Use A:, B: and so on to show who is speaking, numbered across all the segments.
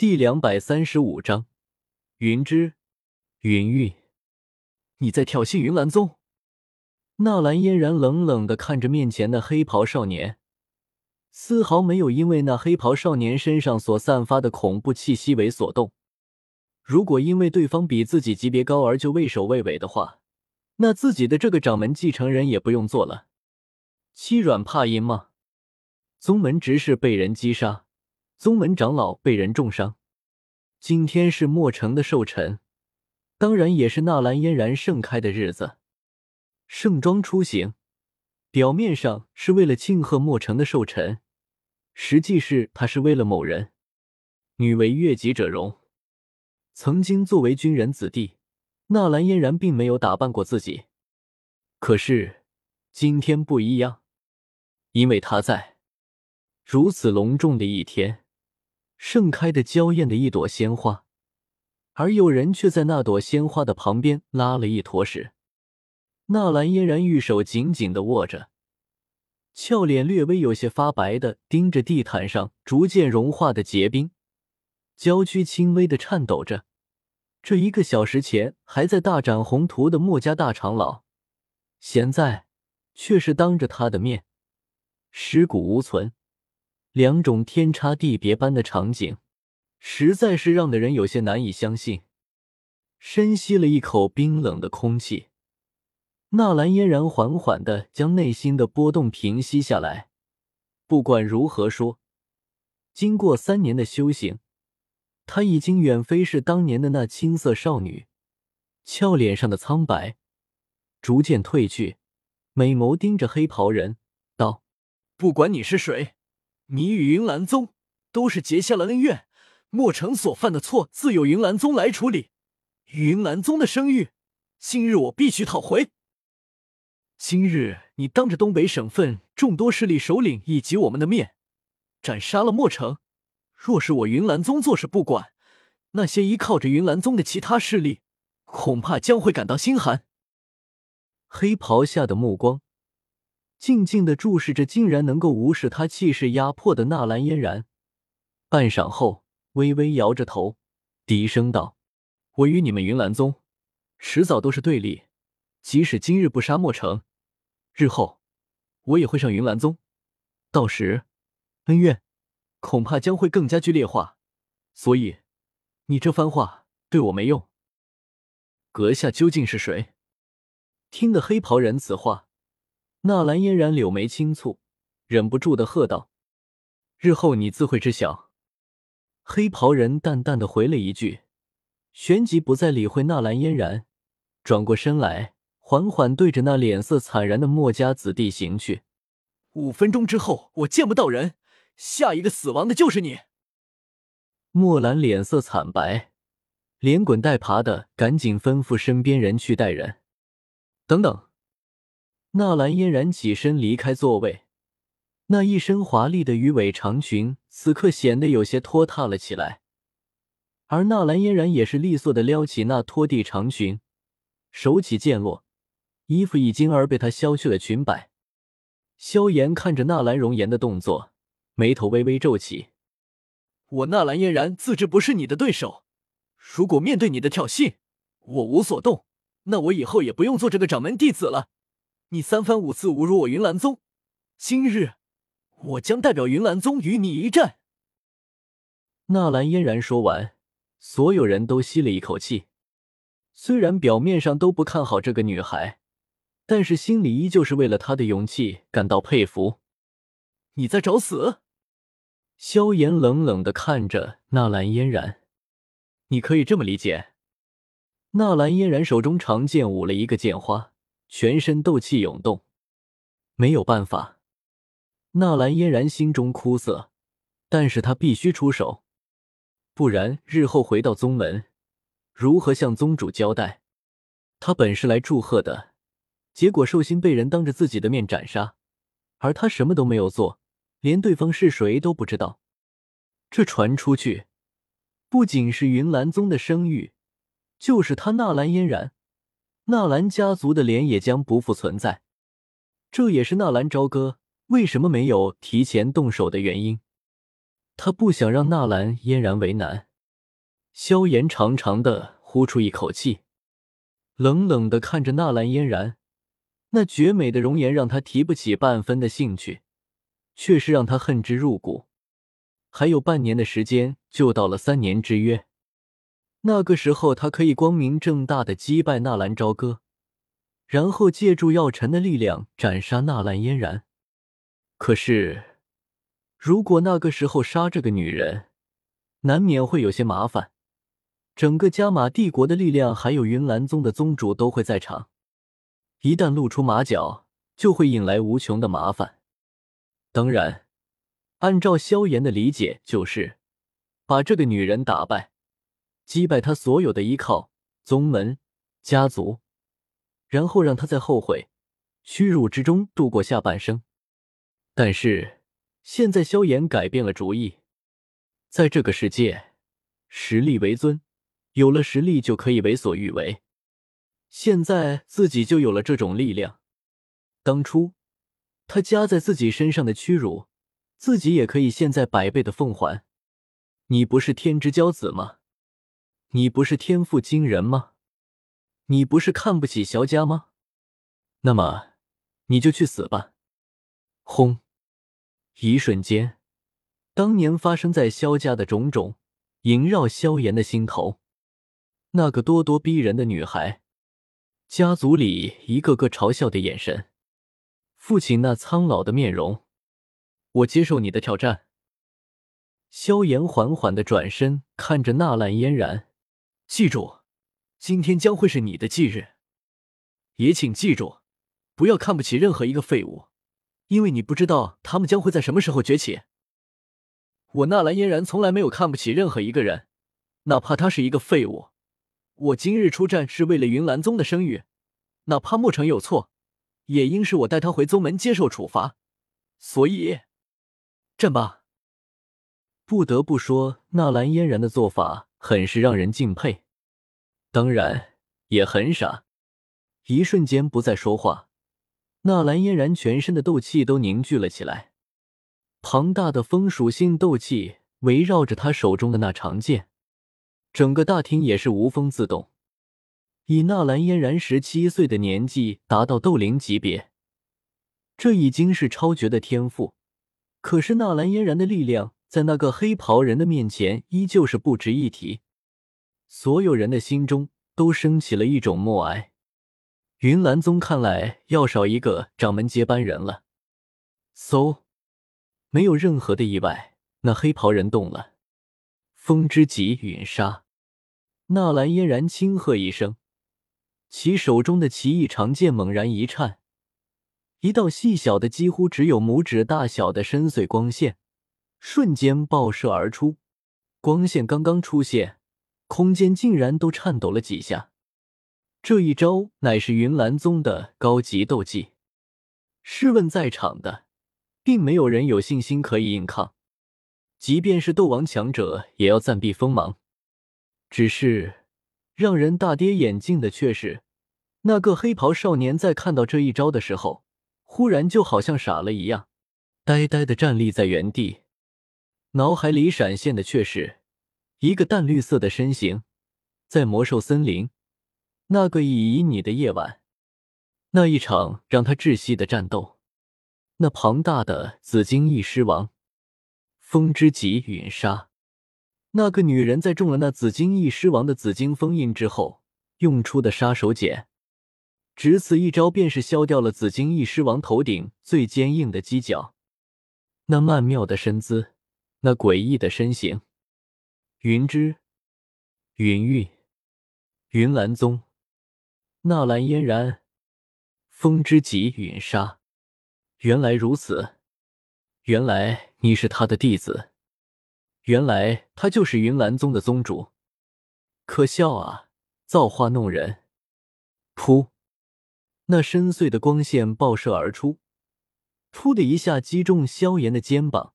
A: 第两百三十五章，云之，云韵，你在挑衅云岚宗？纳兰嫣然冷冷的看着面前的黑袍少年，丝毫没有因为那黑袍少年身上所散发的恐怖气息为所动。如果因为对方比自己级别高而就畏首畏尾的话，那自己的这个掌门继承人也不用做了。欺软怕硬吗？宗门执事被人击杀。宗门长老被人重伤，今天是墨城的寿辰，当然也是纳兰嫣然盛开的日子。盛装出行，表面上是为了庆贺墨城的寿辰，实际是他是为了某人。女为悦己者容，曾经作为军人子弟，纳兰嫣然并没有打扮过自己，可是今天不一样，因为他在如此隆重的一天。盛开的娇艳的一朵鲜花，而有人却在那朵鲜花的旁边拉了一坨屎。纳兰嫣然玉手紧紧的握着，俏脸略微有些发白的盯着地毯上逐渐融化的结冰，娇躯轻微的颤抖着。这一个小时前还在大展宏图的墨家大长老，现在却是当着他的面尸骨无存。两种天差地别般的场景，实在是让的人有些难以相信。深吸了一口冰冷的空气，纳兰嫣然缓缓的将内心的波动平息下来。不管如何说，经过三年的修行，她已经远非是当年的那青涩少女。俏脸上的苍白逐渐褪去，美眸盯着黑袍人道：“不管你是谁。”你与云岚宗都是结下了恩怨，莫城所犯的错自有云岚宗来处理。云岚宗的声誉，今日我必须讨回。今日你当着东北省份众多势力首领以及我们的面，斩杀了莫城。若是我云岚宗坐视不管，那些依靠着云岚宗的其他势力，恐怕将会感到心寒。黑袍下的目光。静静的注视着竟然能够无视他气势压迫的纳兰嫣然，半晌后，微微摇着头，低声道：“我与你们云岚宗，迟早都是对立。即使今日不杀莫城，日后我也会上云岚宗，到时恩怨恐怕将会更加剧烈化。所以，你这番话对我没用。阁下究竟是谁？”听得黑袍人此话。纳兰嫣然柳眉轻蹙，忍不住的喝道：“日后你自会知晓。”黑袍人淡淡的回了一句，旋即不再理会纳兰嫣然，转过身来，缓缓对着那脸色惨然的墨家子弟行去。五分钟之后，我见不到人，下一个死亡的就是你。墨兰脸色惨白，连滚带爬的赶紧吩咐身边人去带人。等等。纳兰嫣然起身离开座位，那一身华丽的鱼尾长裙此刻显得有些拖沓了起来。而纳兰嫣然也是利索的撩起那拖地长裙，手起剑落，衣服一惊而被她削去了裙摆。萧炎看着纳兰容颜的动作，眉头微微皱起：“我纳兰嫣然自知不是你的对手，如果面对你的挑衅，我无所动，那我以后也不用做这个掌门弟子了。”你三番五次侮辱我云岚宗，今日我将代表云岚宗与你一战。纳兰嫣然说完，所有人都吸了一口气。虽然表面上都不看好这个女孩，但是心里依旧是为了她的勇气感到佩服。你在找死？萧炎冷冷的看着纳兰嫣然。你可以这么理解。纳兰嫣然手中长剑舞了一个剑花。全身斗气涌动，没有办法。纳兰嫣然心中苦涩，但是他必须出手，不然日后回到宗门，如何向宗主交代？他本是来祝贺的，结果寿星被人当着自己的面斩杀，而他什么都没有做，连对方是谁都不知道。这传出去，不仅是云岚宗的声誉，就是他纳兰嫣然。纳兰家族的脸也将不复存在，这也是纳兰朝歌为什么没有提前动手的原因。他不想让纳兰嫣然为难。萧炎长长的呼出一口气，冷冷的看着纳兰嫣然，那绝美的容颜让他提不起半分的兴趣，却是让他恨之入骨。还有半年的时间就到了三年之约，那个时候他可以光明正大的击败纳兰朝歌，然后借助药尘的力量斩杀纳兰嫣然。可是，如果那个时候杀这个女人，难免会有些麻烦。整个加玛帝国的力量，还有云岚宗的宗主都会在场，一旦露出马脚，就会引来无穷的麻烦。当然。按照萧炎的理解，就是把这个女人打败，击败他所有的依靠、宗门、家族，然后让他在后悔、屈辱之中度过下半生。但是现在萧炎改变了主意，在这个世界，实力为尊，有了实力就可以为所欲为。现在自己就有了这种力量，当初他加在自己身上的屈辱。自己也可以现在百倍的奉还。你不是天之骄子吗？你不是天赋惊人吗？你不是看不起萧家吗？那么你就去死吧！轰！一瞬间，当年发生在萧家的种种萦绕萧炎的心头。那个咄咄逼人的女孩，家族里一个个嘲笑的眼神，父亲那苍老的面容。我接受你的挑战。萧炎缓缓的转身，看着纳兰嫣然，记住，今天将会是你的忌日。也请记住，不要看不起任何一个废物，因为你不知道他们将会在什么时候崛起。我纳兰嫣然从来没有看不起任何一个人，哪怕他是一个废物。我今日出战是为了云岚宗的声誉，哪怕莫成有错，也应是我带他回宗门接受处罚。所以。战吧！不得不说，纳兰嫣然的做法很是让人敬佩，当然也很傻。一瞬间不再说话，纳兰嫣然全身的斗气都凝聚了起来，庞大的风属性斗气围绕着他手中的那长剑，整个大厅也是无风自动。以纳兰嫣然十七岁的年纪达到斗灵级别，这已经是超绝的天赋。可是纳兰嫣然的力量在那个黑袍人的面前依旧是不值一提，所有人的心中都升起了一种默哀。云岚宗看来要少一个掌门接班人了。嗖，没有任何的意外，那黑袍人动了。风之极陨杀，纳兰嫣然轻喝一声，其手中的奇异长剑猛然一颤。一道细小的、几乎只有拇指大小的深邃光线瞬间爆射而出。光线刚刚出现，空间竟然都颤抖了几下。这一招乃是云岚宗的高级斗技。试问在场的，并没有人有信心可以硬抗，即便是斗王强者也要暂避锋芒。只是让人大跌眼镜的却是，那个黑袍少年在看到这一招的时候。忽然就好像傻了一样，呆呆的站立在原地，脑海里闪现的却是一个淡绿色的身形，在魔兽森林那个以旖旎的夜晚，那一场让他窒息的战斗，那庞大的紫金翼狮王，风之极陨杀，那个女人在中了那紫金翼狮王的紫金封印之后用出的杀手锏。只此一招，便是削掉了紫金翼狮王头顶最坚硬的犄角。那曼妙的身姿，那诡异的身形，云芝、云玉、云岚宗、纳兰嫣然、风之极陨沙。原来如此，原来你是他的弟子，原来他就是云岚宗的宗主。可笑啊，造化弄人！噗。那深邃的光线爆射而出，噗的一下击中萧炎的肩膀，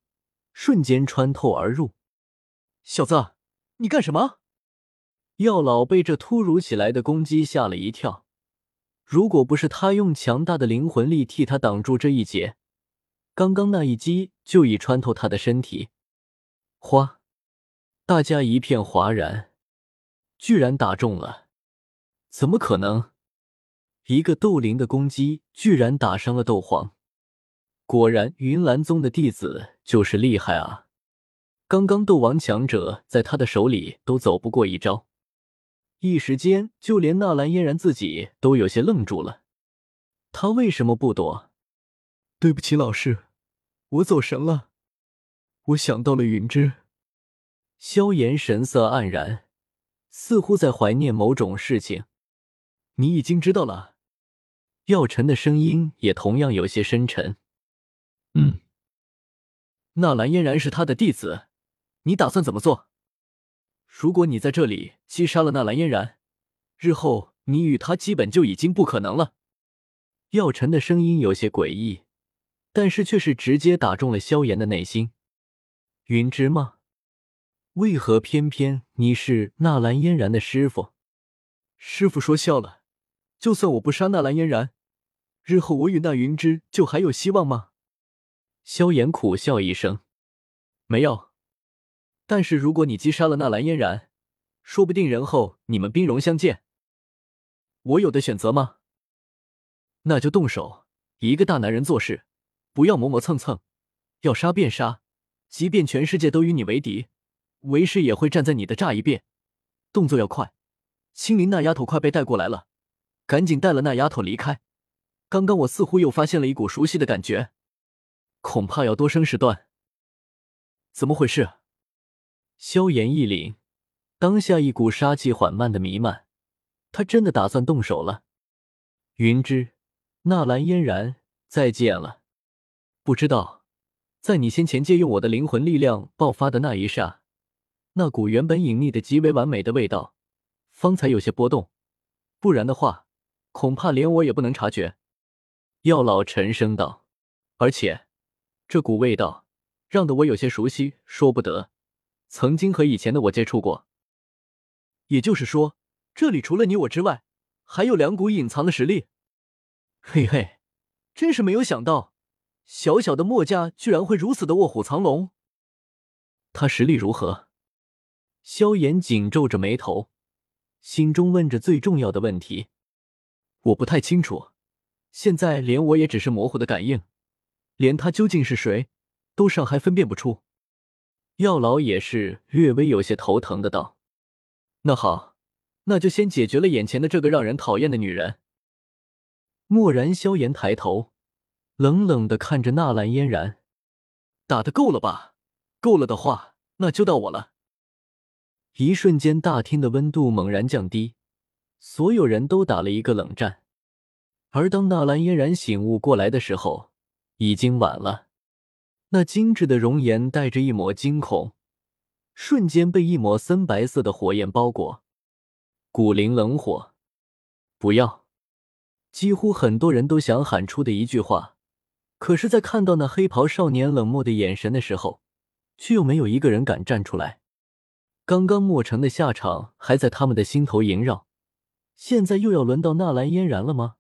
A: 瞬间穿透而入。小子，你干什么？药老被这突如其来的攻击吓了一跳。如果不是他用强大的灵魂力替他挡住这一劫，刚刚那一击就已穿透他的身体。哗！大家一片哗然。居然打中了！怎么可能？一个斗灵的攻击居然打伤了斗皇！果然，云岚宗的弟子就是厉害啊！刚刚斗王强者在他的手里都走不过一招，一时间就连纳兰嫣然自己都有些愣住了。他为什么不躲？
B: 对不起，老师，我走神了。我想到了云芝。
A: 萧炎神色黯然，似乎在怀念某种事情。
B: 你已经知道了。
A: 药尘的声音也同样有些深沉。
B: 嗯，
A: 纳兰嫣然是他的弟子。你打算怎么做？如果你在这里击杀了纳兰嫣然，日后你与他基本就已经不可能了。药尘的声音有些诡异，但是却是直接打中了萧炎的内心。云芝吗？为何偏偏你是纳兰嫣然的师傅？
B: 师傅说笑了，就算我不杀纳兰嫣然，日后我与那云芝就还有希望吗？
A: 萧炎苦笑一声，没有。但是如果你击杀了纳兰嫣然，说不定人后你们兵戎相见。我有的选择吗？那就动手。一个大男人做事，不要磨磨蹭蹭，要杀便杀，即便全世界都与你为敌，为师也会站在你的这一边。动作要快。青林那丫头快被带过来了，赶紧带了那丫头离开。刚刚我似乎又发现了一股熟悉的感觉，恐怕要多生事端。怎么回事？萧炎一凛，当下一股杀气缓慢的弥漫，他真的打算动手了。云芝，纳兰嫣然，再见了。不知道，在你先前借用我的灵魂力量爆发的那一刹，那股原本隐匿的极为完美的味道，方才有些波动，不然的话，恐怕连我也不能察觉。药老沉声道，而且，这股味道让得我有些熟悉，说不得。曾经和以前的我接触过，也就是说，这里除了你我之外，还有两股隐藏的实力。嘿嘿，真是没有想到，小小的墨家居然会如此的卧虎藏龙。他实力如何？萧炎紧皱着眉头，心中问着最重要的问题。我不太清楚，现在连我也只是模糊的感应，连他究竟是谁，都尚还分辨不出。药老也是略微有些头疼的道：“那好，那就先解决了眼前的这个让人讨厌的女人。”蓦然，萧炎抬头，冷冷的看着纳兰嫣然：“打的够了吧？够了的话，那就到我了。”一瞬间，大厅的温度猛然降低，所有人都打了一个冷战。而当纳兰嫣然醒悟过来的时候，已经晚了。那精致的容颜带着一抹惊恐，瞬间被一抹森白色的火焰包裹。古灵冷火，不要！几乎很多人都想喊出的一句话，可是，在看到那黑袍少年冷漠的眼神的时候，却又没有一个人敢站出来。刚刚莫城的下场还在他们的心头萦绕，现在又要轮到纳兰嫣然了吗？